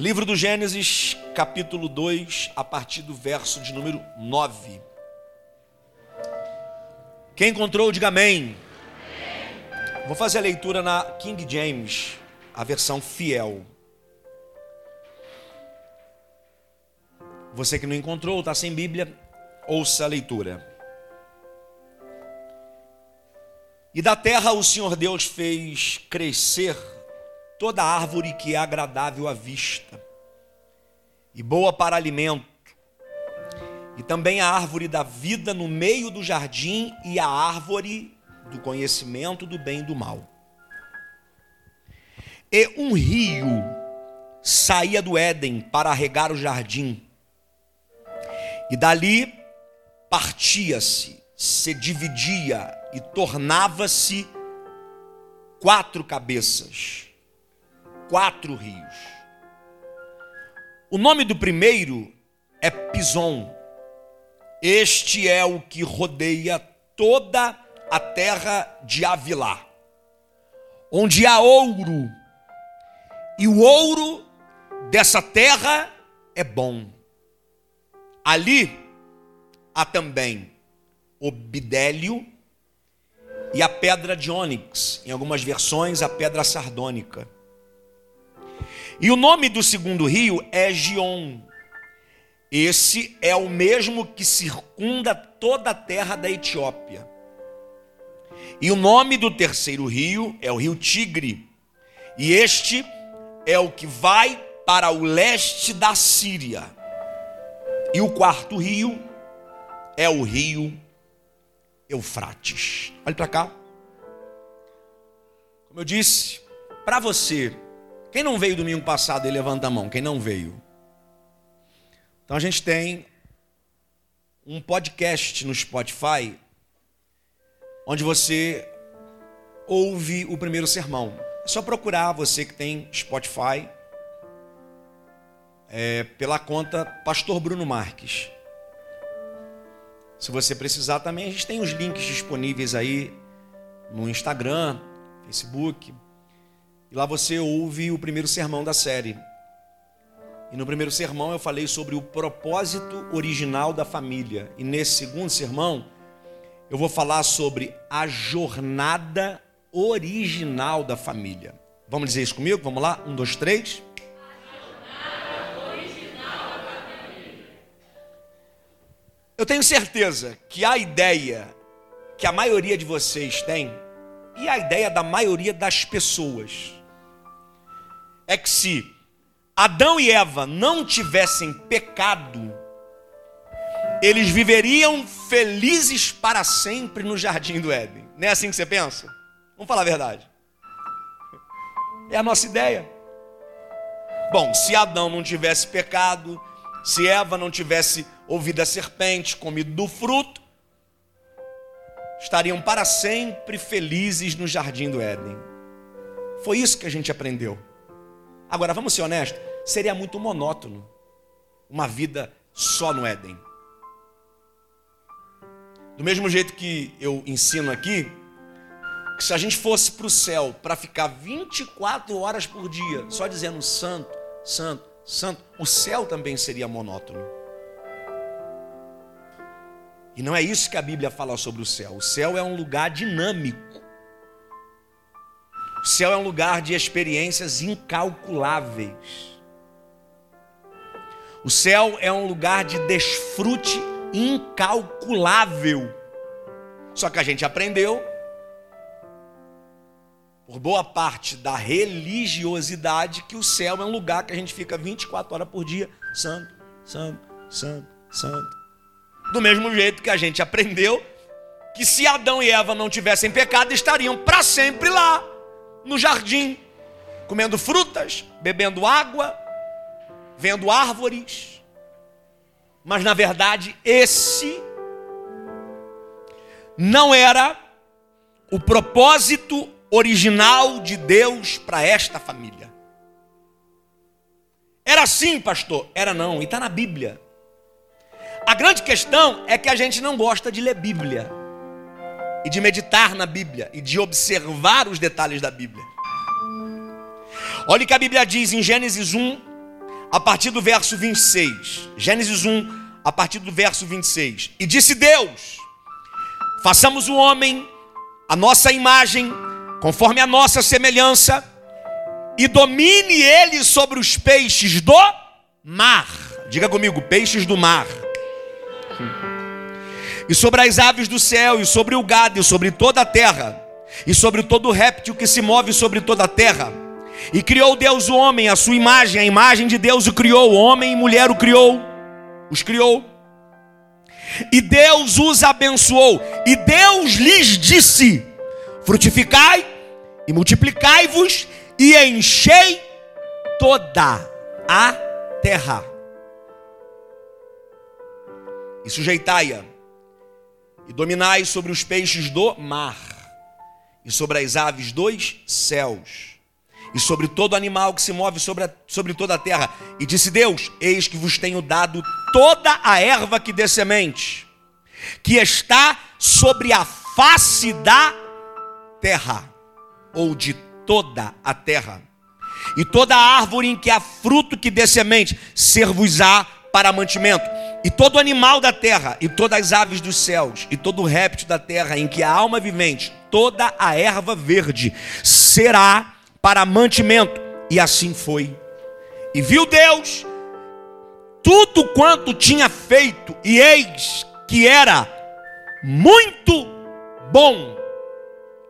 Livro do Gênesis, capítulo 2, a partir do verso de número 9. Quem encontrou, diga amém. Vou fazer a leitura na King James, a versão fiel. Você que não encontrou, está sem Bíblia, ouça a leitura. E da terra o Senhor Deus fez crescer toda árvore que é agradável à vista e boa para alimento, e também a árvore da vida no meio do jardim e a árvore do conhecimento do bem e do mal. E um rio saía do Éden para regar o jardim, e dali partia-se, se dividia e tornava-se quatro cabeças, quatro rios. O nome do primeiro é Pison. Este é o que rodeia toda a terra de Avilá, onde há ouro, e o ouro dessa terra é bom. Ali há também o bidélio e a pedra de ônix, em algumas versões, a pedra sardônica. E o nome do segundo rio é Gion. Esse é o mesmo que circunda toda a terra da Etiópia. E o nome do terceiro rio é o rio Tigre. E este é o que vai para o leste da Síria. E o quarto rio é o rio Eufrates. Olhe para cá. Como eu disse, para você, quem não veio domingo passado e levanta a mão, quem não veio? Então a gente tem um podcast no Spotify onde você ouve o primeiro sermão. É só procurar você que tem Spotify é, pela conta Pastor Bruno Marques. Se você precisar também, a gente tem os links disponíveis aí no Instagram, Facebook. E lá você ouve o primeiro sermão da série. E no primeiro sermão eu falei sobre o propósito original da família. E nesse segundo sermão eu vou falar sobre a jornada original da família. Vamos dizer isso comigo? Vamos lá? Um, dois, três. Eu tenho certeza que a ideia que a maioria de vocês tem, e a ideia da maioria das pessoas, é que se Adão e Eva não tivessem pecado, eles viveriam felizes para sempre no jardim do Éden. Não é assim que você pensa? Vamos falar a verdade. É a nossa ideia. Bom, se Adão não tivesse pecado, se Eva não tivesse ouvido a serpente, comido do fruto, estariam para sempre felizes no jardim do Éden. Foi isso que a gente aprendeu. Agora, vamos ser honestos, seria muito monótono uma vida só no Éden. Do mesmo jeito que eu ensino aqui, que se a gente fosse para o céu para ficar 24 horas por dia, só dizendo santo, santo, santo, o céu também seria monótono. E não é isso que a Bíblia fala sobre o céu. O céu é um lugar dinâmico. O céu é um lugar de experiências incalculáveis. O céu é um lugar de desfrute incalculável. Só que a gente aprendeu, por boa parte da religiosidade, que o céu é um lugar que a gente fica 24 horas por dia, santo, santo, santo, santo. Do mesmo jeito que a gente aprendeu que se Adão e Eva não tivessem pecado, estariam para sempre lá, no jardim, comendo frutas, bebendo água, vendo árvores. Mas na verdade, esse não era o propósito original de Deus para esta família. Era assim, pastor? Era não, e está na Bíblia. A grande questão é que a gente não gosta de ler Bíblia e de meditar na Bíblia e de observar os detalhes da Bíblia. Olha o que a Bíblia diz em Gênesis 1, a partir do verso 26. Gênesis 1, a partir do verso 26. E disse Deus: Façamos o homem a nossa imagem, conforme a nossa semelhança, e domine ele sobre os peixes do mar. Diga comigo, peixes do mar. E sobre as aves do céu, e sobre o gado, e sobre toda a terra, e sobre todo réptil que se move sobre toda a terra. E criou Deus o homem, a sua imagem, a imagem de Deus o criou, homem e mulher o criou, os criou. E Deus os abençoou, e Deus lhes disse: frutificai e multiplicai-vos e enchei toda a terra. E sujeitai-a, e dominai sobre os peixes do mar, e sobre as aves dos céus, e sobre todo animal que se move sobre, a, sobre toda a terra. E disse Deus: Eis que vos tenho dado toda a erva que dê semente, que está sobre a face da terra, ou de toda a terra. E toda árvore em que há fruto que dê semente, ser-vos-á para mantimento. E todo animal da terra, e todas as aves dos céus, e todo réptil da terra em que há alma vivente, toda a erva verde, será para mantimento. E assim foi. E viu Deus tudo quanto tinha feito, e eis que era muito bom.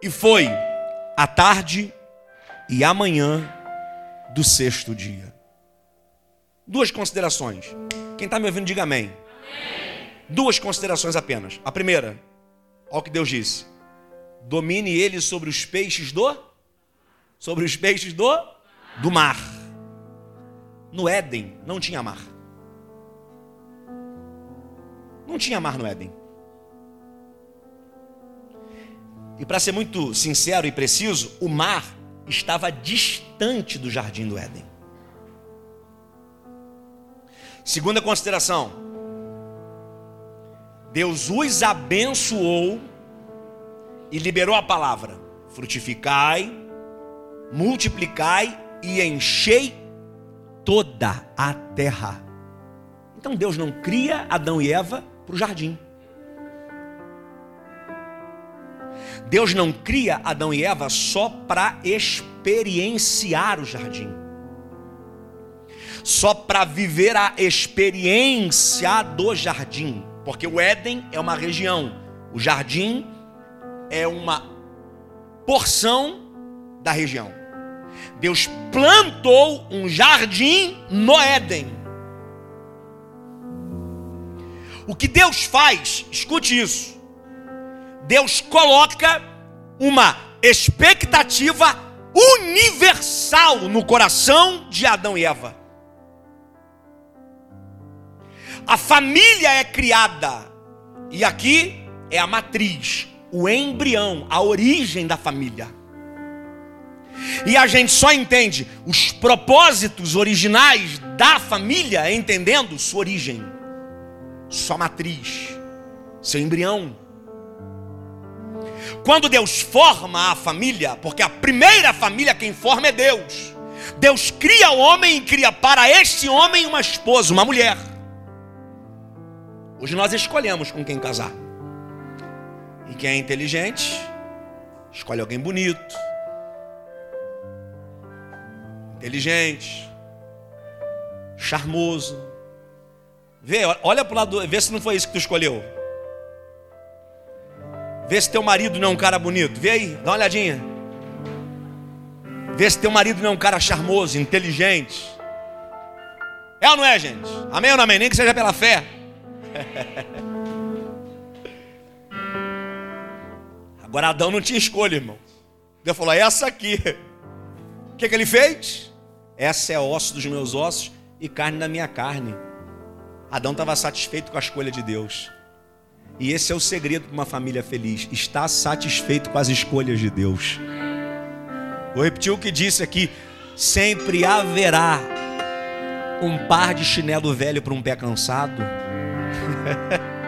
E foi a tarde e a manhã do sexto dia. Duas considerações. Quem está me ouvindo, diga amém. amém. Duas considerações apenas. A primeira, olha o que Deus disse: domine ele sobre os peixes do sobre os peixes do do mar. No Éden não tinha mar. Não tinha mar no Éden. E para ser muito sincero e preciso, o mar estava distante do jardim do Éden. Segunda consideração: Deus os abençoou e liberou a palavra: frutificai, multiplicai e enchei toda a terra. Então Deus não cria Adão e Eva para o jardim. Deus não cria Adão e Eva só para experienciar o jardim, só para viver a experiência do jardim, porque o Éden é uma região, o jardim é uma porção da região. Deus plantou um jardim no Éden. O que Deus faz, escute isso, Deus coloca uma expectativa universal no coração de Adão e Eva. A família é criada, e aqui é a matriz, o embrião, a origem da família. E a gente só entende os propósitos originais da família entendendo sua origem, sua matriz, seu embrião. Quando Deus forma a família, porque a primeira família quem forma é Deus. Deus cria o homem e cria para este homem uma esposa, uma mulher. Hoje nós escolhemos com quem casar. E quem é inteligente, escolhe alguém bonito, inteligente, charmoso. Vê, olha para o lado, vê se não foi isso que tu escolheu. Vê se teu marido não é um cara bonito. Vê aí, dá uma olhadinha. Vê se teu marido não é um cara charmoso, inteligente. É ou não é, gente? Amém ou não amém? Nem que seja pela fé. Agora Adão não tinha escolha, irmão. Deus falou: essa aqui. O que, que ele fez? Essa é osso dos meus ossos e carne da minha carne. Adão estava satisfeito com a escolha de Deus. E esse é o segredo de uma família feliz: estar satisfeito com as escolhas de Deus. Vou repetir o que disse aqui: sempre haverá um par de chinelo velho para um pé cansado.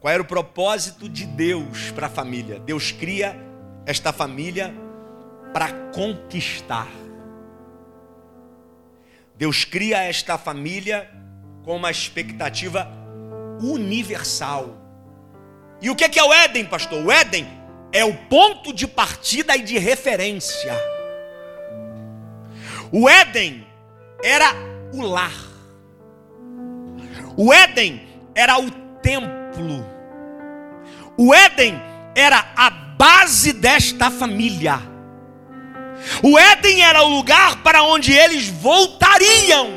Qual era o propósito de Deus para a família? Deus cria esta família para conquistar. Deus cria esta família com uma expectativa universal. E o que é o Éden, pastor? O Éden é o ponto de partida e de referência. O Éden era o lar. O Éden era o templo. O Éden era a base desta família. O Éden era o lugar para onde eles voltariam.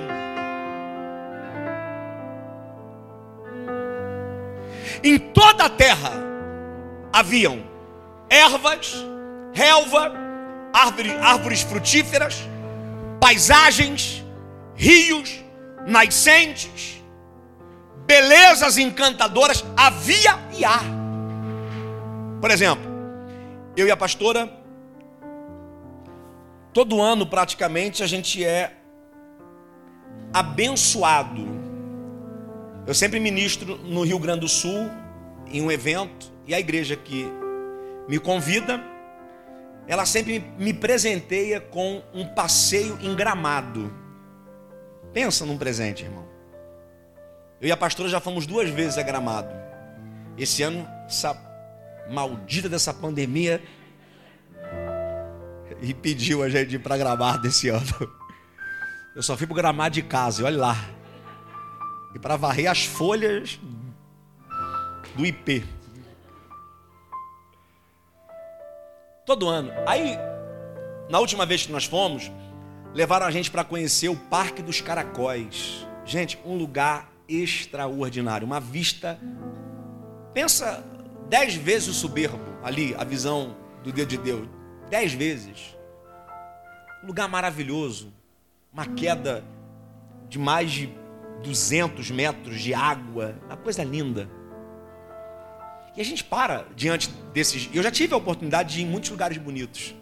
Em toda a terra haviam ervas, relva, árvores, árvores frutíferas, paisagens, rios, nascentes, belezas encantadoras, havia e há. Por exemplo, eu e a pastora Todo ano, praticamente, a gente é abençoado. Eu sempre ministro no Rio Grande do Sul, em um evento, e a igreja que me convida, ela sempre me presenteia com um passeio em gramado. Pensa num presente, irmão. Eu e a pastora já fomos duas vezes a gramado. Esse ano, essa maldita dessa pandemia e pediu a gente ir para gramado desse ano. Eu só fui para gramado de casa, e olha lá. E para varrer as folhas do IP. Todo ano. Aí, na última vez que nós fomos, levaram a gente para conhecer o Parque dos Caracóis. Gente, um lugar extraordinário, uma vista. Pensa dez vezes o soberbo ali, a visão do dedo de Deus dez vezes. Um lugar maravilhoso, uma queda de mais de 200 metros de água, uma coisa linda. E a gente para diante desses. Eu já tive a oportunidade de ir em muitos lugares bonitos.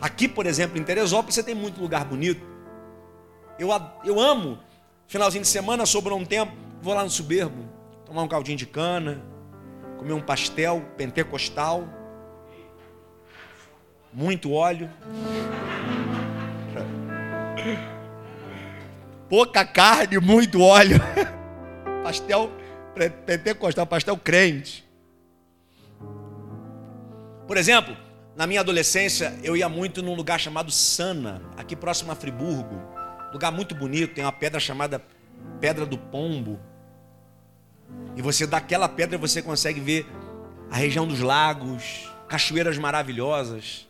Aqui, por exemplo, em Teresópolis, você tem muito lugar bonito. Eu, eu amo. Finalzinho de semana, sobrou um tempo, vou lá no Soberbo, tomar um caldinho de cana, comer um pastel pentecostal muito óleo, pouca carne, muito óleo, pastel pentecostal, pastel crente. Por exemplo, na minha adolescência, eu ia muito num lugar chamado Sana, aqui próximo a Friburgo. Lugar muito bonito, tem uma pedra chamada Pedra do Pombo. E você daquela pedra você consegue ver a região dos lagos, cachoeiras maravilhosas.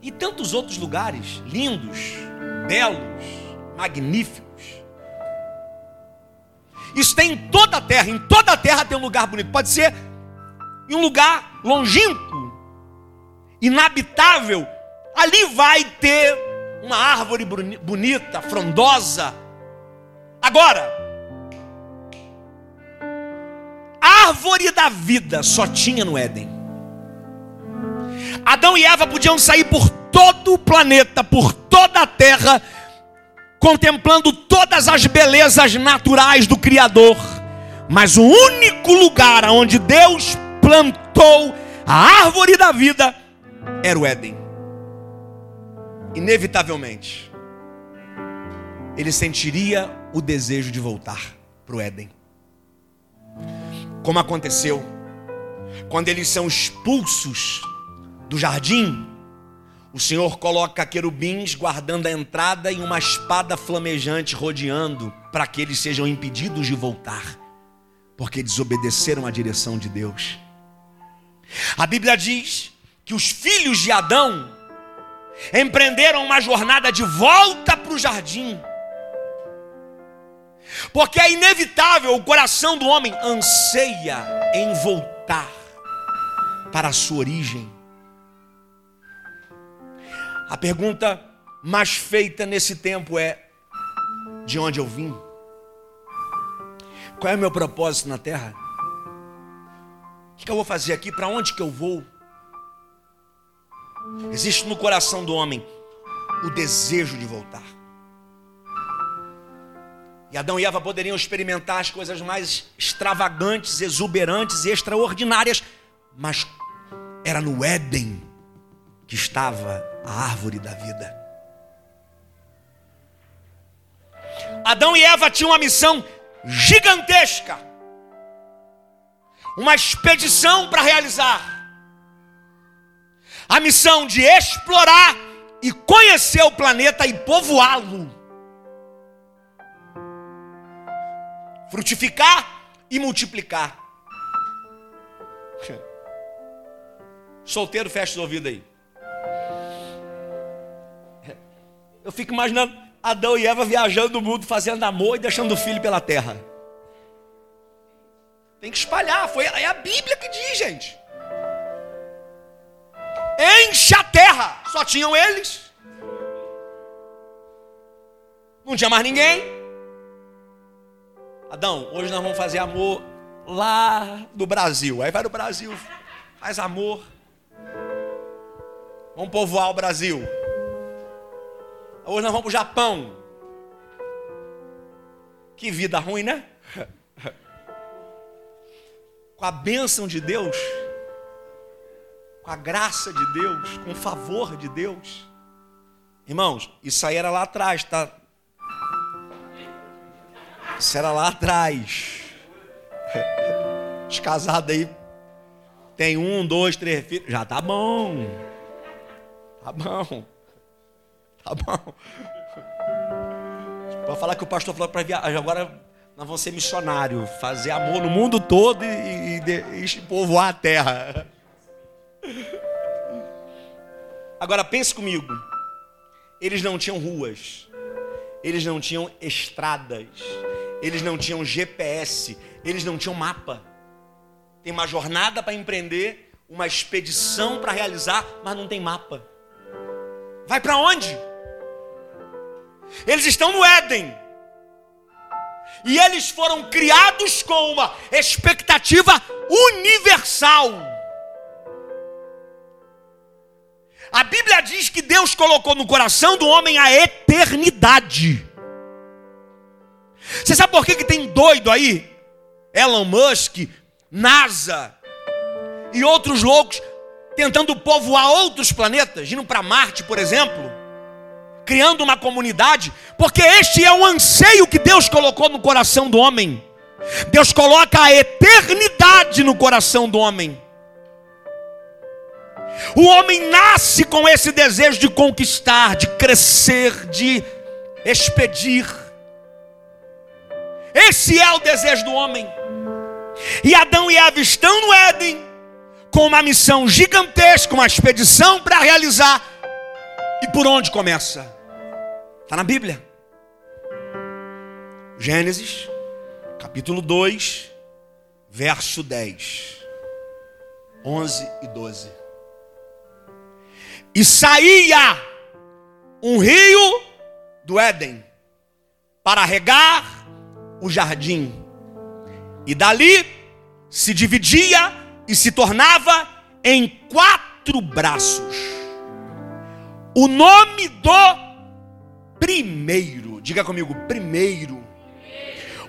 E tantos outros lugares lindos, belos, magníficos. Isso tem em toda a terra, em toda a terra tem um lugar bonito. Pode ser em um lugar longínquo, inabitável. Ali vai ter uma árvore bonita, frondosa. Agora, a árvore da vida só tinha no Éden. Adão e Eva podiam sair por todo o planeta, por toda a terra, contemplando todas as belezas naturais do Criador. Mas o único lugar onde Deus plantou a árvore da vida era o Éden. Inevitavelmente, ele sentiria o desejo de voltar para o Éden. Como aconteceu quando eles são expulsos do jardim, o Senhor coloca querubins guardando a entrada e uma espada flamejante rodeando para que eles sejam impedidos de voltar, porque desobedeceram a direção de Deus. A Bíblia diz que os filhos de Adão empreenderam uma jornada de volta para o jardim. Porque é inevitável, o coração do homem anseia em voltar para a sua origem. A pergunta mais feita nesse tempo é: de onde eu vim? Qual é o meu propósito na terra? O que eu vou fazer aqui? Para onde que eu vou? Existe no coração do homem o desejo de voltar. E Adão e Eva poderiam experimentar as coisas mais extravagantes, exuberantes e extraordinárias, mas Era no Éden que estava a árvore da vida. Adão e Eva tinham uma missão gigantesca, uma expedição para realizar. A missão de explorar e conhecer o planeta e povoá-lo. Frutificar e multiplicar. Solteiro, fecha os ouvidos aí. Eu fico imaginando Adão e Eva viajando o mundo, fazendo amor e deixando o filho pela terra. Tem que espalhar, foi, é a Bíblia que diz, gente. Enche a terra, só tinham eles. Não tinha mais ninguém. Adão, hoje nós vamos fazer amor lá do Brasil. Aí vai no Brasil, faz amor. Vamos povoar o Brasil. Hoje nós vamos para o Japão. Que vida ruim, né? Com a bênção de Deus, com a graça de Deus, com o favor de Deus. Irmãos, isso aí era lá atrás, tá? Isso era lá atrás. Os casados aí tem um, dois, três filhos. Já tá bom. Tá bom. Tá bom. Para falar que o pastor falou para viajar, agora nós vamos ser missionários, fazer amor no mundo todo e, e, e povoar a terra. Agora pense comigo. Eles não tinham ruas, eles não tinham estradas, eles não tinham GPS, eles não tinham mapa. Tem uma jornada para empreender, uma expedição para realizar, mas não tem mapa. Vai para onde? Eles estão no Éden. E eles foram criados com uma expectativa universal. A Bíblia diz que Deus colocou no coração do homem a eternidade. Você sabe por que, que tem doido aí? Elon Musk, NASA e outros loucos tentando povoar outros planetas, indo para Marte, por exemplo criando uma comunidade, porque este é o anseio que Deus colocou no coração do homem. Deus coloca a eternidade no coração do homem. O homem nasce com esse desejo de conquistar, de crescer, de expedir. Esse é o desejo do homem. E Adão e Eva estão no Éden com uma missão gigantesca, uma expedição para realizar. E por onde começa? Está na Bíblia. Gênesis, capítulo 2, verso 10, 11 e 12. E saía um rio do Éden para regar o jardim, e dali se dividia e se tornava em quatro braços. O nome do primeiro. Diga comigo, primeiro.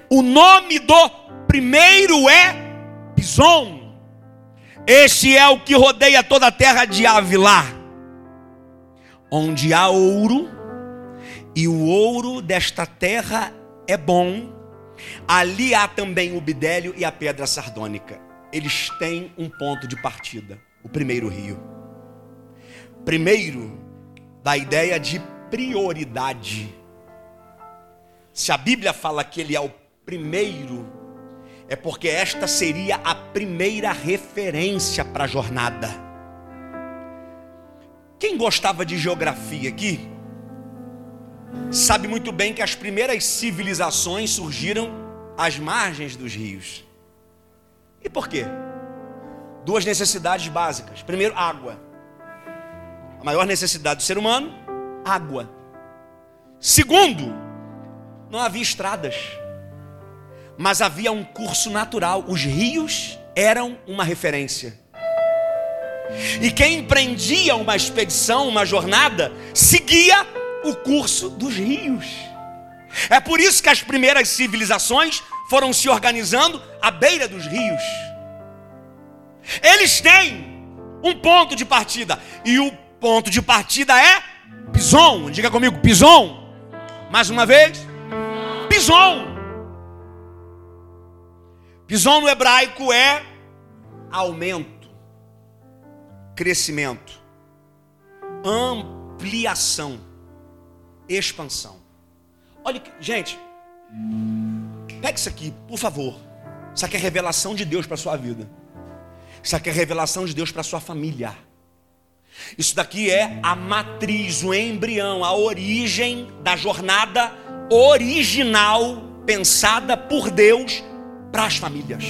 O nome do primeiro é Pison. Este é o que rodeia toda a terra de Avilá, onde há ouro, e o ouro desta terra é bom. Ali há também o bidélio e a pedra sardônica. Eles têm um ponto de partida, o primeiro rio. Primeiro, da ideia de prioridade. Se a Bíblia fala que ele é o primeiro, é porque esta seria a primeira referência para a jornada. Quem gostava de geografia aqui, sabe muito bem que as primeiras civilizações surgiram às margens dos rios. E por quê? Duas necessidades básicas. Primeiro, água. A maior necessidade do ser humano água. Segundo, não havia estradas, mas havia um curso natural. Os rios eram uma referência. E quem empreendia uma expedição, uma jornada, seguia o curso dos rios. É por isso que as primeiras civilizações foram se organizando à beira dos rios. Eles têm um ponto de partida. E o ponto de partida é Pison. Diga comigo, Pison. Mais uma vez. Pison. Pison no hebraico é aumento, crescimento, ampliação, expansão. Olha, gente, pega isso aqui, por favor. Isso aqui é revelação de Deus para sua vida. Isso aqui é revelação de Deus para sua família. Isso daqui é a matriz, o embrião, a origem da jornada original pensada por Deus para as famílias.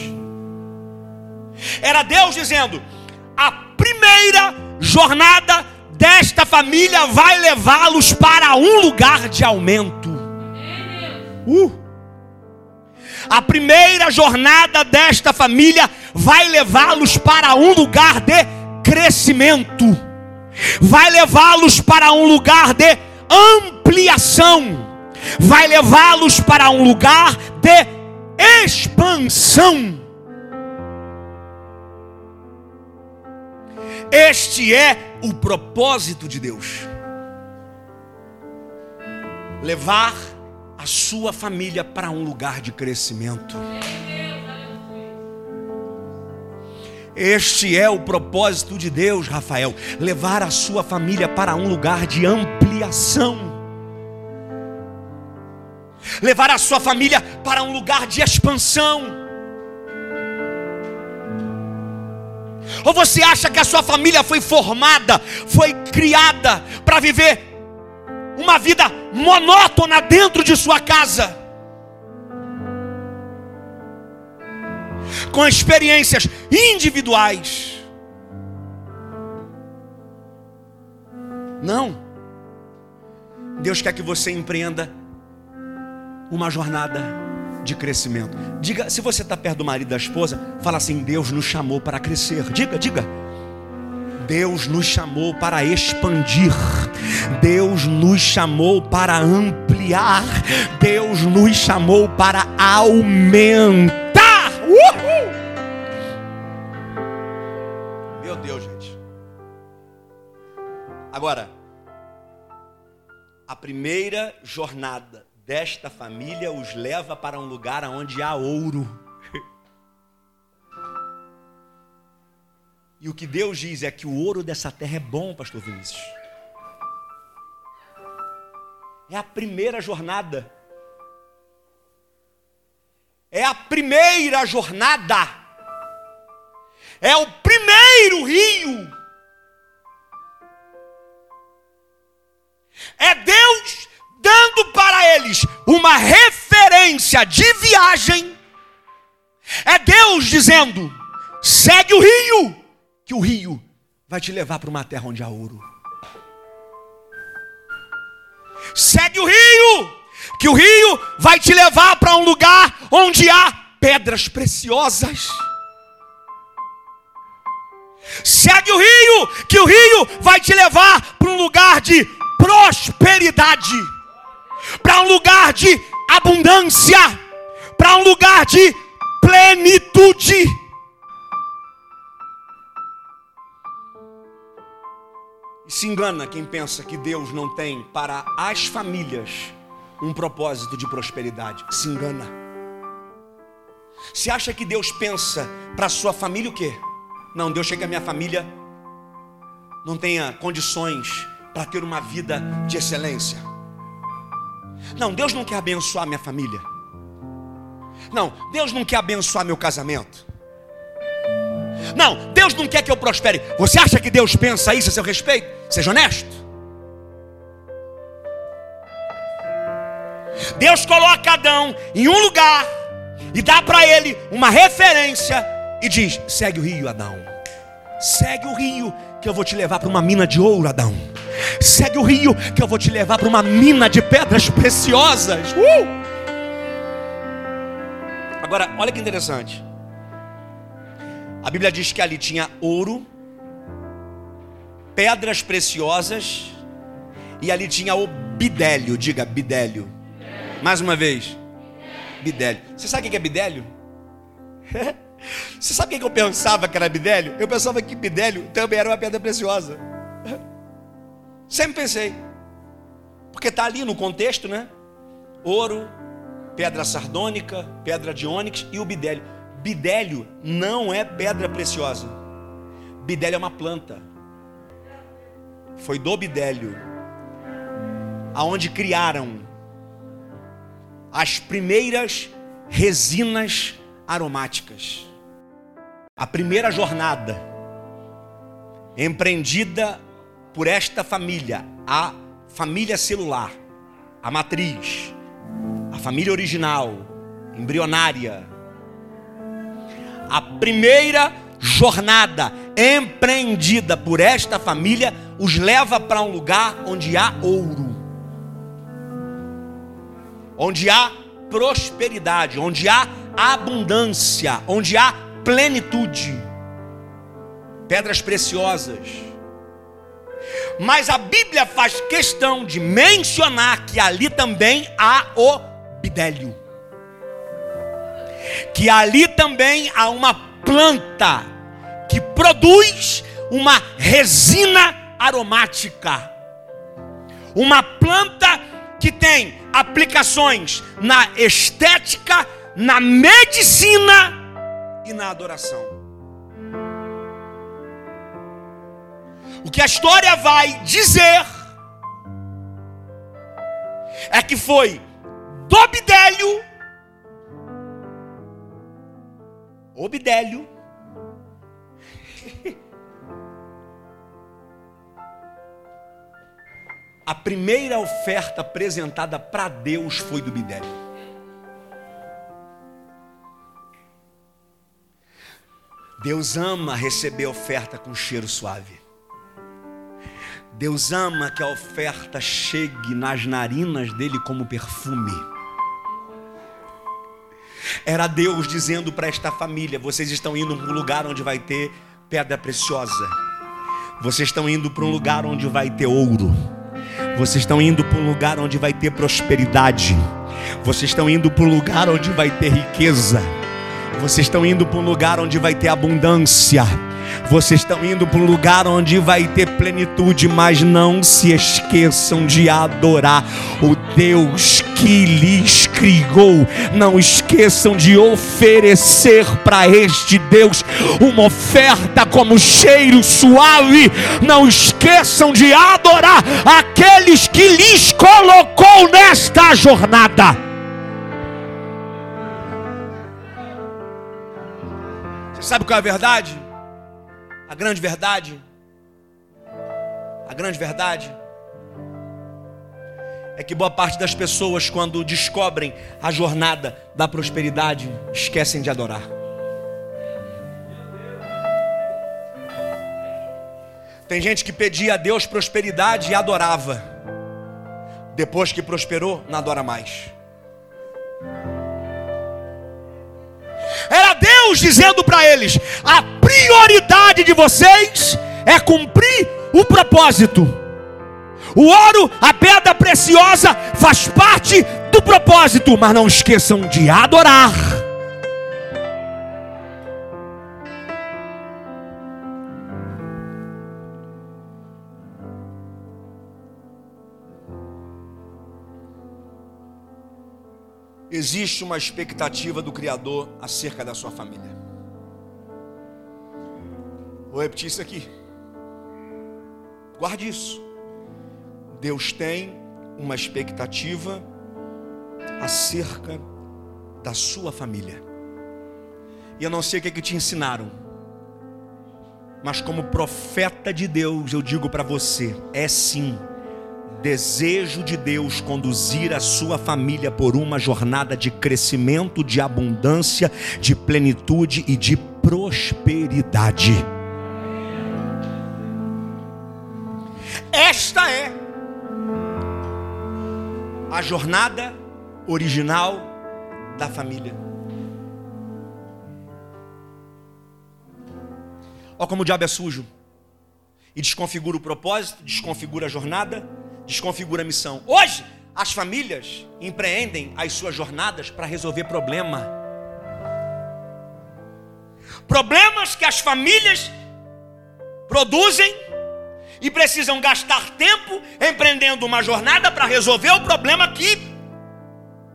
Era Deus dizendo: a primeira jornada desta família vai levá-los para um lugar de aumento. Uh. A primeira jornada desta família vai levá-los para um lugar de crescimento, vai levá-los para um lugar de ampliação, vai levá-los para um lugar de expansão. Este é o propósito de Deus. Levar a sua família para um lugar de crescimento. Este é o propósito de Deus, Rafael, levar a sua família para um lugar de ampliação. Levar a sua família para um lugar de expansão. Ou você acha que a sua família foi formada, foi criada para viver uma vida monótona dentro de sua casa. Com experiências individuais. Não. Deus quer que você empreenda uma jornada de crescimento. Diga, se você está perto do marido da esposa, fala assim: Deus nos chamou para crescer. Diga, diga. Deus nos chamou para expandir, Deus nos chamou para ampliar, Deus nos chamou para aumentar. Agora, a primeira jornada desta família os leva para um lugar onde há ouro. E o que Deus diz é que o ouro dessa terra é bom, pastor Vinícius. É a primeira jornada. É a primeira jornada. É o primeiro rio. É Deus dando para eles uma referência de viagem. É Deus dizendo: segue o rio que o rio vai te levar para uma terra onde há ouro. Segue o rio, que o rio vai te levar para um lugar onde há pedras preciosas. Segue o rio, que o rio vai te levar para um lugar de prosperidade, para um lugar de abundância, para um lugar de plenitude. se engana quem pensa que Deus não tem para as famílias um propósito de prosperidade. Se engana. Se acha que Deus pensa para sua família o quê? Não, Deus chega a minha família não tenha condições para ter uma vida de excelência. Não, Deus não quer abençoar minha família. Não, Deus não quer abençoar meu casamento. Não, Deus não quer que eu prospere. Você acha que Deus pensa isso a seu respeito? Seja honesto. Deus coloca Adão em um lugar e dá para ele uma referência e diz: segue o rio, Adão. Segue o rio que eu vou te levar para uma mina de ouro, Adão. Segue o rio que eu vou te levar para uma mina de pedras preciosas. Uh! Agora, olha que interessante. A Bíblia diz que ali tinha ouro, pedras preciosas, e ali tinha o bidélio, diga bidélio. Mais uma vez. Bidélio. Você sabe o que é bidélio? Você sabe o que eu pensava que era bidélio? Eu pensava que bidélio também era uma pedra preciosa. Sempre pensei. Porque está ali no contexto, né? Ouro, pedra sardônica, pedra de ônix e o bidélio. Bidélio não é pedra preciosa. Bidélio é uma planta. Foi do bidélio aonde criaram as primeiras resinas aromáticas. A primeira jornada empreendida por esta família, a família celular, a matriz, a família original, embrionária. A primeira jornada empreendida por esta família os leva para um lugar onde há ouro, onde há prosperidade, onde há abundância, onde há plenitude, pedras preciosas. Mas a Bíblia faz questão de mencionar que ali também há o bidélio. Que ali também há uma planta que produz uma resina aromática. Uma planta que tem aplicações na estética, na medicina e na adoração. O que a história vai dizer é que foi Dobidélio, Obidélio, a primeira oferta apresentada para Deus foi do Bidélio. Deus ama receber oferta com cheiro suave. Deus ama que a oferta chegue nas narinas dele como perfume. Era Deus dizendo para esta família: vocês estão indo para um lugar onde vai ter pedra preciosa. Vocês estão indo para um lugar onde vai ter ouro. Vocês estão indo para um lugar onde vai ter prosperidade. Vocês estão indo para um lugar onde vai ter riqueza. Vocês estão indo para um lugar onde vai ter abundância. Vocês estão indo para um lugar onde vai ter plenitude, mas não se esqueçam de adorar o Deus que lhes criou. Não esqueçam de oferecer para este Deus uma oferta como cheiro suave. Não esqueçam de adorar aqueles que lhes colocou nesta jornada. Sabe qual é a verdade? A grande verdade? A grande verdade é que boa parte das pessoas, quando descobrem a jornada da prosperidade, esquecem de adorar. Tem gente que pedia a Deus prosperidade e adorava. Depois que prosperou, não adora mais. Deus dizendo para eles: a prioridade de vocês é cumprir o propósito. O ouro, a pedra preciosa, faz parte do propósito, mas não esqueçam de adorar. Existe uma expectativa do Criador acerca da sua família. Vou repetir isso aqui. Guarde isso. Deus tem uma expectativa acerca da sua família. E eu não sei o que, é que te ensinaram, mas como profeta de Deus, eu digo para você: é sim desejo de Deus conduzir a sua família por uma jornada de crescimento, de abundância, de plenitude e de prosperidade. Esta é a jornada original da família. Olha como o diabo é sujo. E desconfigura o propósito, desconfigura a jornada, desconfigura a missão. Hoje, as famílias empreendem as suas jornadas para resolver problema. Problemas que as famílias produzem e precisam gastar tempo empreendendo uma jornada para resolver o problema que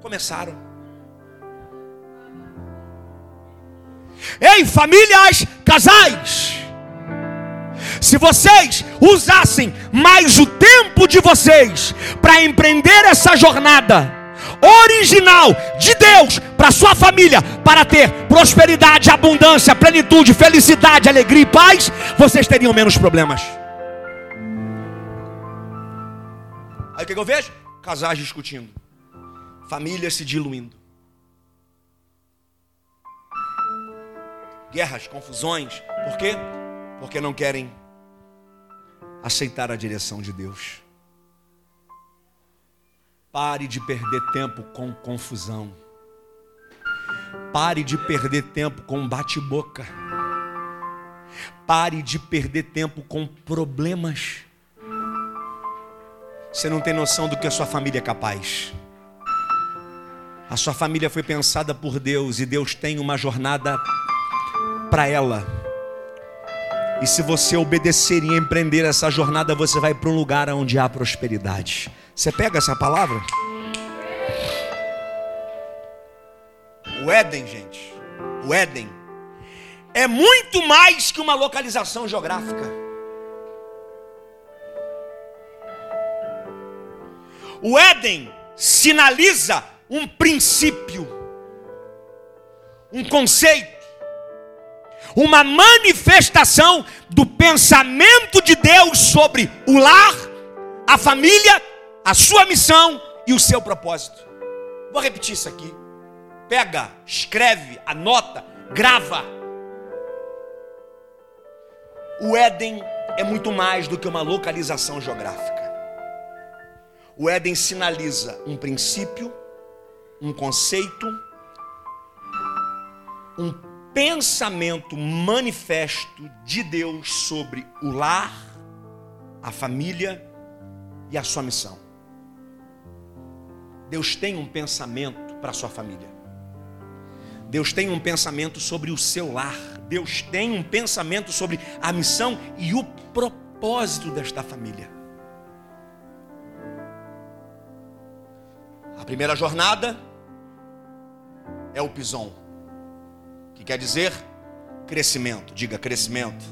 começaram. Ei, famílias, casais, se vocês usassem mais o tempo de vocês para empreender essa jornada original de Deus para sua família, para ter prosperidade, abundância, plenitude, felicidade, alegria e paz, vocês teriam menos problemas. Aí o que, eu vejo? Casais discutindo, famílias se diluindo, guerras, confusões. Por quê? Porque não querem aceitar a direção de Deus. Pare de perder tempo com confusão. Pare de perder tempo com bate-boca. Pare de perder tempo com problemas. Você não tem noção do que a sua família é capaz. A sua família foi pensada por Deus e Deus tem uma jornada para ela. E se você obedecer e empreender essa jornada, você vai para um lugar onde há prosperidade. Você pega essa palavra? O Éden, gente, o Éden é muito mais que uma localização geográfica. O Éden sinaliza um princípio, um conceito, uma manifestação do pensamento de Deus sobre o lar, a família, a sua missão e o seu propósito. Vou repetir isso aqui. Pega, escreve, anota, grava. O Éden é muito mais do que uma localização geográfica. O Éden sinaliza um princípio, um conceito, um pensamento manifesto de Deus sobre o lar, a família e a sua missão. Deus tem um pensamento para a sua família. Deus tem um pensamento sobre o seu lar. Deus tem um pensamento sobre a missão e o propósito desta família. primeira jornada é o que quer dizer crescimento. Diga crescimento.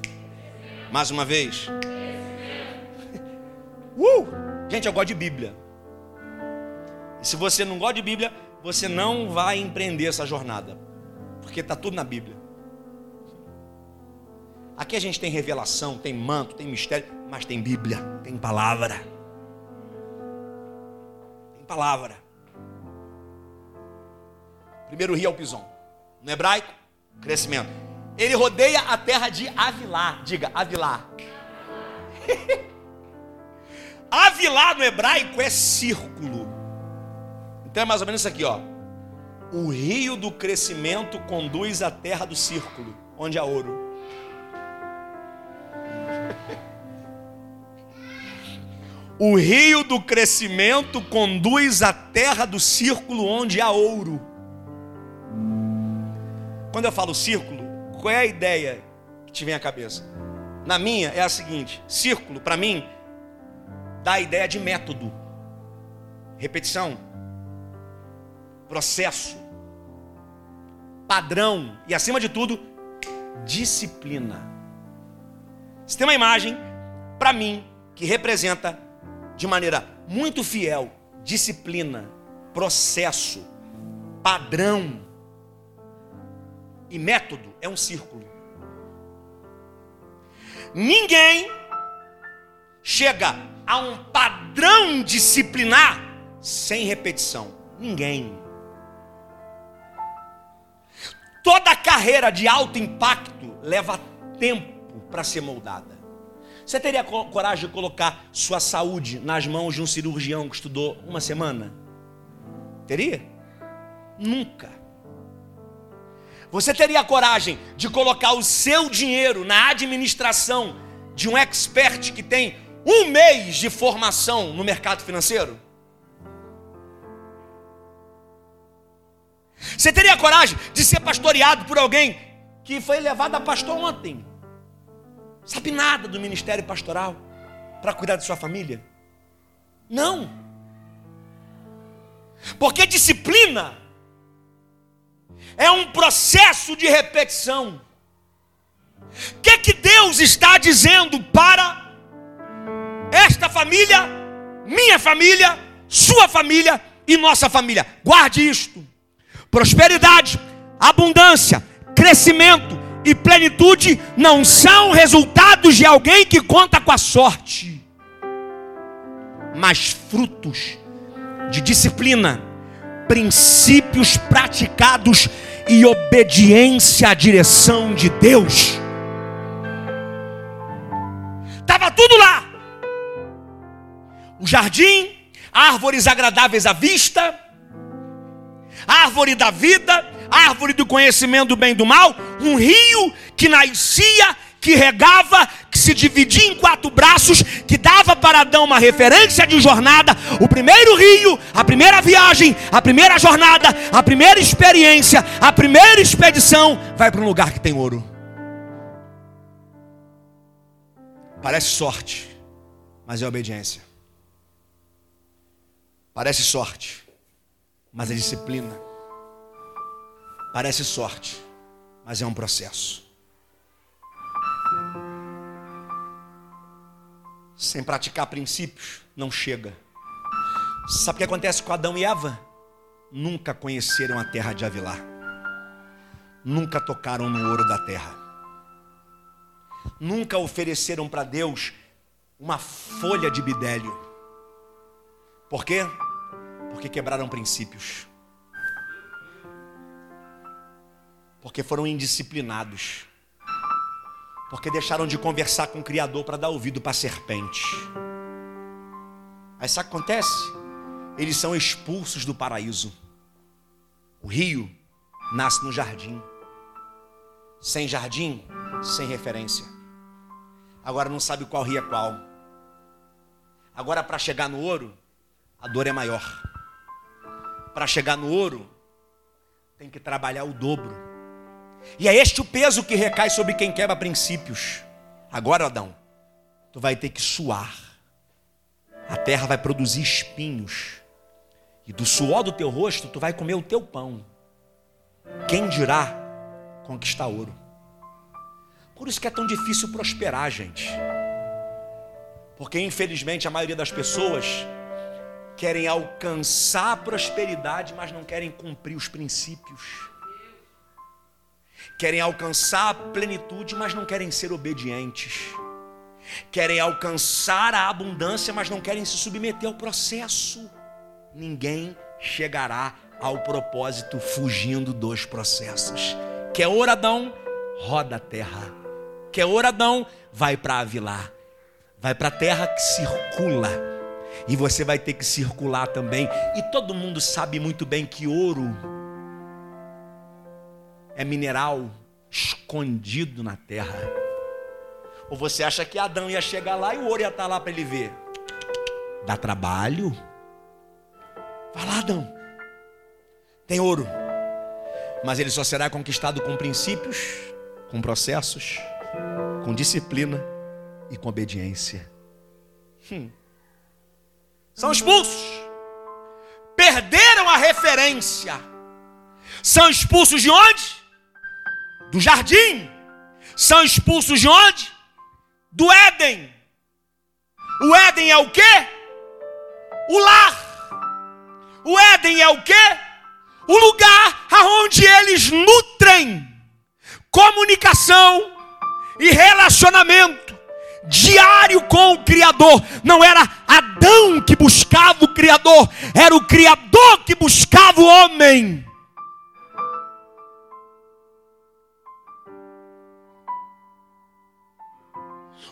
Mais uma vez. Uh! Gente, eu gosto de Bíblia. E se você não gosta de Bíblia, você não vai empreender essa jornada, porque está tudo na Bíblia. Aqui a gente tem revelação, tem manto, tem mistério, mas tem Bíblia, tem palavra. Tem palavra. Primeiro rio é o Pison. No hebraico, crescimento. Ele rodeia a terra de Avilá. Diga, Avilá. Avilá no hebraico é círculo. Então é mais ou menos isso aqui, ó. O rio do crescimento conduz à terra do círculo, onde há ouro. O rio do crescimento conduz à terra do círculo onde há ouro. Quando eu falo círculo, qual é a ideia que te vem à cabeça? Na minha é a seguinte: círculo, para mim, dá a ideia de método, repetição, processo, padrão. E, acima de tudo, disciplina. Você tem uma imagem, para mim, que representa de maneira muito fiel disciplina, processo, padrão e método é um círculo. Ninguém chega a um padrão disciplinar sem repetição. Ninguém. Toda carreira de alto impacto leva tempo para ser moldada. Você teria coragem de colocar sua saúde nas mãos de um cirurgião que estudou uma semana? Teria? Nunca. Você teria coragem de colocar o seu dinheiro na administração de um expert que tem um mês de formação no mercado financeiro? Você teria coragem de ser pastoreado por alguém que foi levado a pastor ontem. Sabe nada do ministério pastoral para cuidar de sua família? Não. Porque disciplina é um processo de repetição. O que, que Deus está dizendo para esta família, minha família, sua família e nossa família? Guarde isto: prosperidade, abundância, crescimento e plenitude não são resultados de alguém que conta com a sorte, mas frutos de disciplina, princípios praticados e obediência à direção de Deus. Estava tudo lá. O jardim, árvores agradáveis à vista, árvore da vida, árvore do conhecimento do bem e do mal, um rio que nascia, que regava, que se dividia em quatro braços, que dava para Adão uma referência de jornada. O primeiro rio, a primeira viagem, a primeira jornada, a primeira experiência, a primeira expedição, vai para um lugar que tem ouro. Parece sorte, mas é obediência. Parece sorte, mas é disciplina. Parece sorte, mas é um processo. Sem praticar princípios, não chega. Sabe o que acontece com Adão e Eva? Nunca conheceram a terra de Avilá. Nunca tocaram no ouro da terra. Nunca ofereceram para Deus uma folha de bidélio. Por quê? Porque quebraram princípios. Porque foram indisciplinados porque deixaram de conversar com o Criador para dar ouvido para a serpente. Aí sabe o que acontece? Eles são expulsos do paraíso. O rio nasce no jardim. Sem jardim, sem referência. Agora não sabe qual rio é qual. Agora para chegar no ouro, a dor é maior. Para chegar no ouro, tem que trabalhar o dobro. E é este o peso que recai sobre quem quebra princípios. Agora, Adão, tu vai ter que suar. A terra vai produzir espinhos. E do suor do teu rosto tu vai comer o teu pão. Quem dirá conquistar ouro? Por isso que é tão difícil prosperar, gente. Porque infelizmente a maioria das pessoas querem alcançar a prosperidade, mas não querem cumprir os princípios querem alcançar a plenitude, mas não querem ser obedientes. Querem alcançar a abundância, mas não querem se submeter ao processo. Ninguém chegará ao propósito fugindo dos processos. Quer oradão? Roda a terra. Quer oradão? Vai para Avilar. Vai para a terra que circula. E você vai ter que circular também. E todo mundo sabe muito bem que ouro é mineral escondido na terra. Ou você acha que Adão ia chegar lá e o ouro ia estar lá para ele ver? Dá trabalho? Vai lá, Adão. Tem ouro. Mas ele só será conquistado com princípios, com processos, com disciplina e com obediência. Hum. São expulsos. Perderam a referência. São expulsos de onde? Do jardim. São expulsos de onde? Do Éden. O Éden é o quê? O lar. O Éden é o quê? O lugar aonde eles nutrem comunicação e relacionamento diário com o Criador. Não era Adão que buscava o Criador, era o Criador que buscava o homem.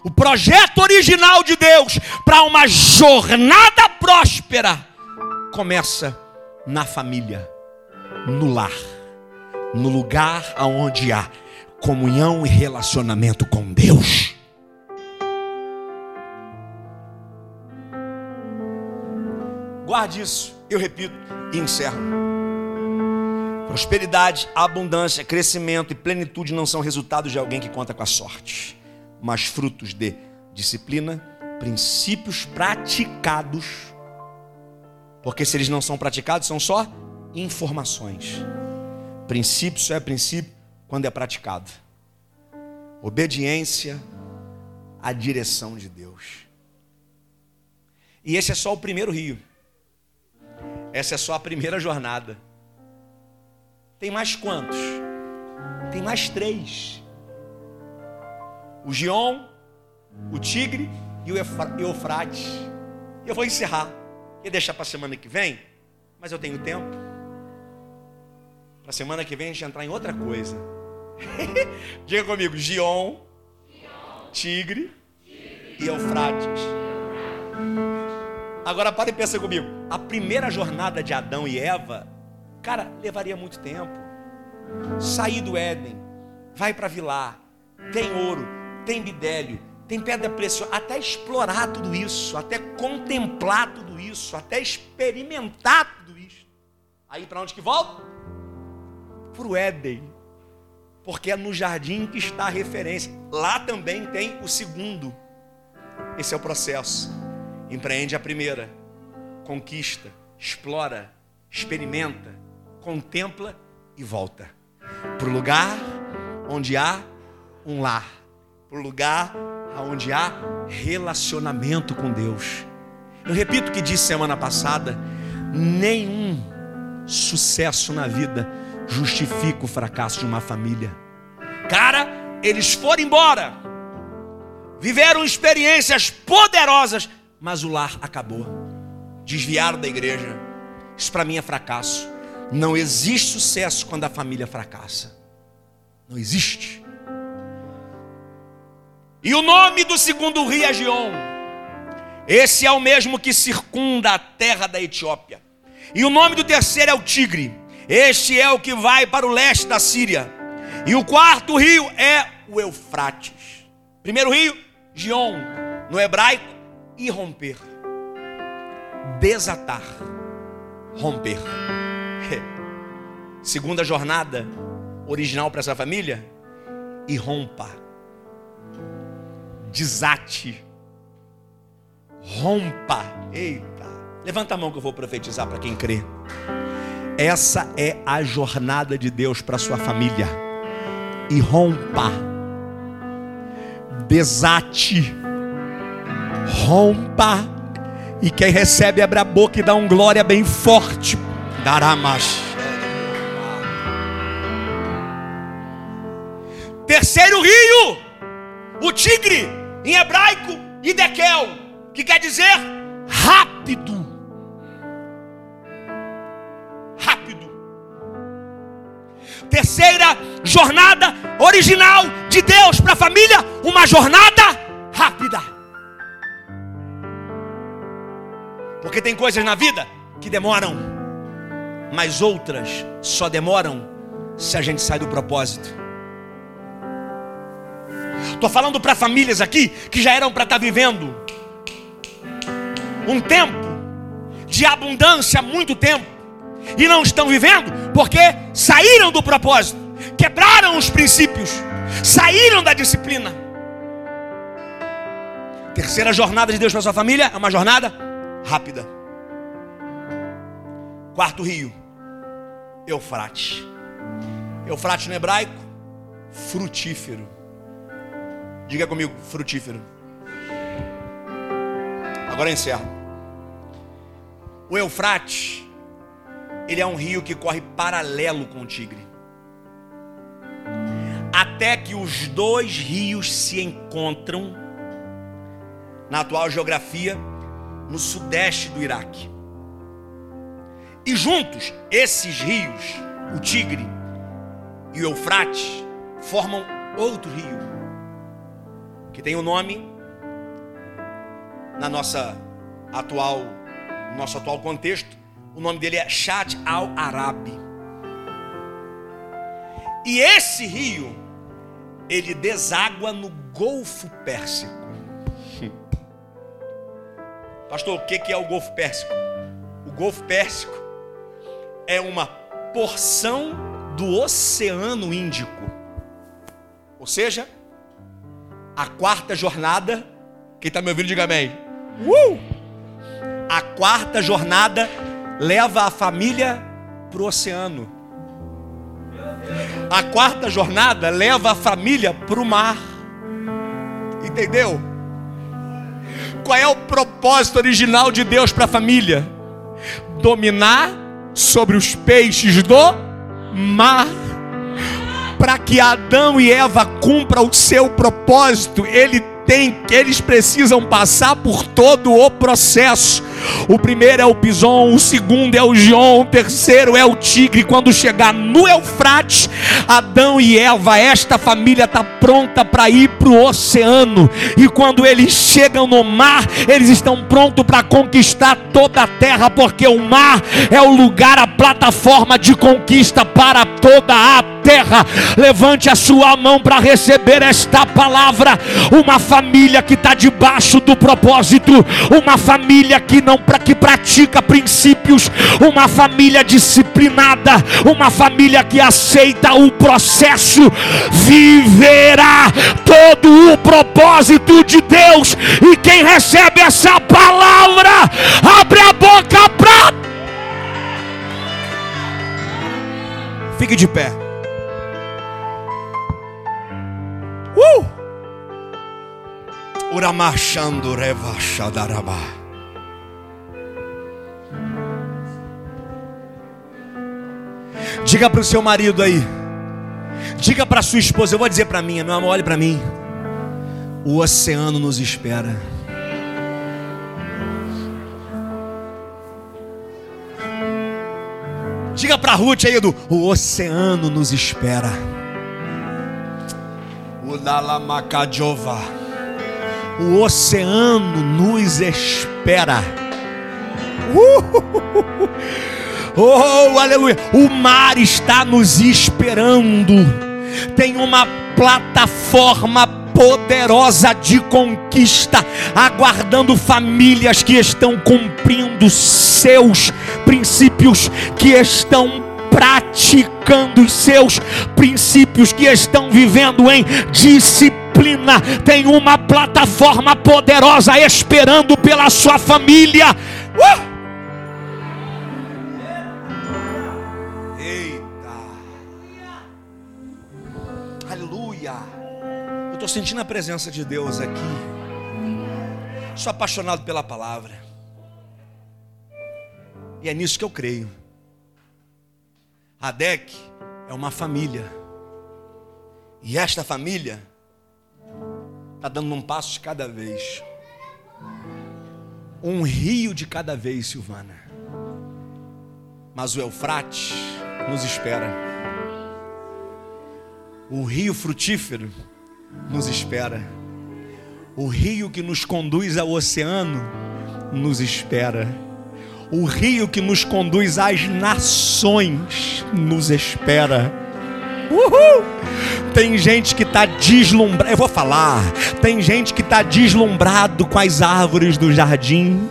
O projeto original de Deus para uma jornada próspera começa na família, no lar, no lugar onde há comunhão e relacionamento com Deus. Guarde isso, eu repito e encerro. Prosperidade, abundância, crescimento e plenitude não são resultados de alguém que conta com a sorte, mas frutos de disciplina, princípios praticados. Porque se eles não são praticados, são só informações. Princípio só é princípio quando é praticado. Obediência à direção de Deus. E esse é só o primeiro rio. Essa é só a primeira jornada. Tem mais quantos? Tem mais três: o Gion, o Tigre e o Eufrates. Eu vou encerrar. Ia deixar para a semana que vem, mas eu tenho tempo. Para a semana que vem a gente entrar em outra coisa. Diga comigo: Gion, Tigre e Eufrates. Agora para e pensa comigo. A primeira jornada de Adão e Eva Cara, levaria muito tempo. Sair do Éden, vai para Vilar, tem ouro, tem bidélio, tem pedra preciosa, até explorar tudo isso, até contemplar tudo isso, até experimentar tudo isso. Aí para onde que volta? Para o Éden, porque é no jardim que está a referência. Lá também tem o segundo. Esse é o processo. Empreende a primeira, conquista, explora, experimenta, contempla e volta para o lugar onde há um lar, o lugar onde há relacionamento com Deus. Eu repito o que disse semana passada: nenhum sucesso na vida justifica o fracasso de uma família. Cara, eles foram embora, viveram experiências poderosas, mas o lar acabou. Desviaram da igreja. Isso para mim é fracasso. Não existe sucesso quando a família fracassa. Não existe. E o nome do segundo rio é Gion. Esse é o mesmo que circunda a terra da Etiópia. E o nome do terceiro é o Tigre. Este é o que vai para o leste da Síria. E o quarto rio é o Eufrates. Primeiro rio, Gion, no hebraico, irromper. Desatar. Romper. Segunda jornada original para essa família, e rompa. Desate. Rompa. Eita. Levanta a mão que eu vou profetizar para quem crê. Essa é a jornada de Deus para sua família. E rompa. Desate. Rompa. E quem recebe abre a boca e dá um glória bem forte. Dará mais. Terceiro rio, o tigre, em hebraico, Idekel, que quer dizer rápido. Rápido. Terceira jornada original de Deus para a família, uma jornada rápida. Porque tem coisas na vida que demoram, mas outras só demoram se a gente sai do propósito. Estou falando para famílias aqui que já eram para estar tá vivendo um tempo de abundância muito tempo e não estão vivendo porque saíram do propósito, quebraram os princípios, saíram da disciplina. Terceira jornada de Deus para sua família é uma jornada rápida. Quarto rio, Eufrates. Eufrates no hebraico, frutífero. Diga comigo, frutífero. Agora encerro. O Eufrates, ele é um rio que corre paralelo com o Tigre. Até que os dois rios se encontram na atual geografia no sudeste do Iraque. E juntos, esses rios, o Tigre e o Eufrates, formam outro rio que tem o um nome na nossa atual, nosso atual contexto, o nome dele é Chad al-Arabi. E esse rio, ele deságua no Golfo Pérsico. Pastor, o que é o Golfo Pérsico? O Golfo Pérsico é uma porção do Oceano Índico. Ou seja, a quarta jornada. Quem está me ouvindo, diga amém. Uh! A quarta jornada leva a família para o oceano. A quarta jornada leva a família para o mar. Entendeu? Qual é o propósito original de Deus para a família? Dominar sobre os peixes do mar. Para que Adão e Eva cumpram o seu propósito, ele tem, eles precisam passar por todo o processo. O primeiro é o bison, o segundo é o Gion, o terceiro é o tigre. Quando chegar no Eufrates, Adão e Eva, esta família está pronta para ir para o oceano. E quando eles chegam no mar, eles estão prontos para conquistar toda a terra, porque o mar é o lugar, a plataforma de conquista para toda a terra. Levante a sua mão para receber esta palavra. Uma família que está debaixo do propósito, uma família que não que pratica princípios, uma família disciplinada, uma família que aceita o processo, viverá todo o propósito de Deus. E quem recebe essa palavra, abre a boca para Fique de pé. Uh! Uramachando revachadarabá. Diga para o seu marido aí. Diga para sua esposa. Eu vou dizer para mim, meu amor, olhe para mim. O oceano nos espera. Diga para Ruth aí, Edu. O oceano nos espera. O Dalamakajova. O oceano nos espera. Uh! Oh, aleluia! O mar está nos esperando. Tem uma plataforma poderosa de conquista, aguardando famílias que estão cumprindo seus princípios, que estão praticando os seus princípios, que estão vivendo em disciplina. Tem uma plataforma poderosa esperando pela sua família. Uh! Estou sentindo a presença de Deus aqui. Sou apaixonado pela palavra. E é nisso que eu creio. A DEC é uma família. E esta família está dando um passo de cada vez. Um rio de cada vez, Silvana. Mas o Eufrates nos espera. O rio frutífero nos espera. O rio que nos conduz ao oceano nos espera. O rio que nos conduz às nações nos espera. Uhul! Tem gente que está deslumbrado. Eu vou falar. Tem gente que está deslumbrado com as árvores do jardim.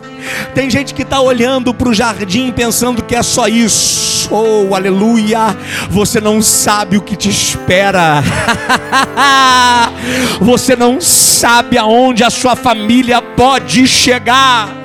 Tem gente que está olhando para o jardim pensando que é só isso. Oh, aleluia! Você não sabe o que te espera. Você não sabe aonde a sua família pode chegar.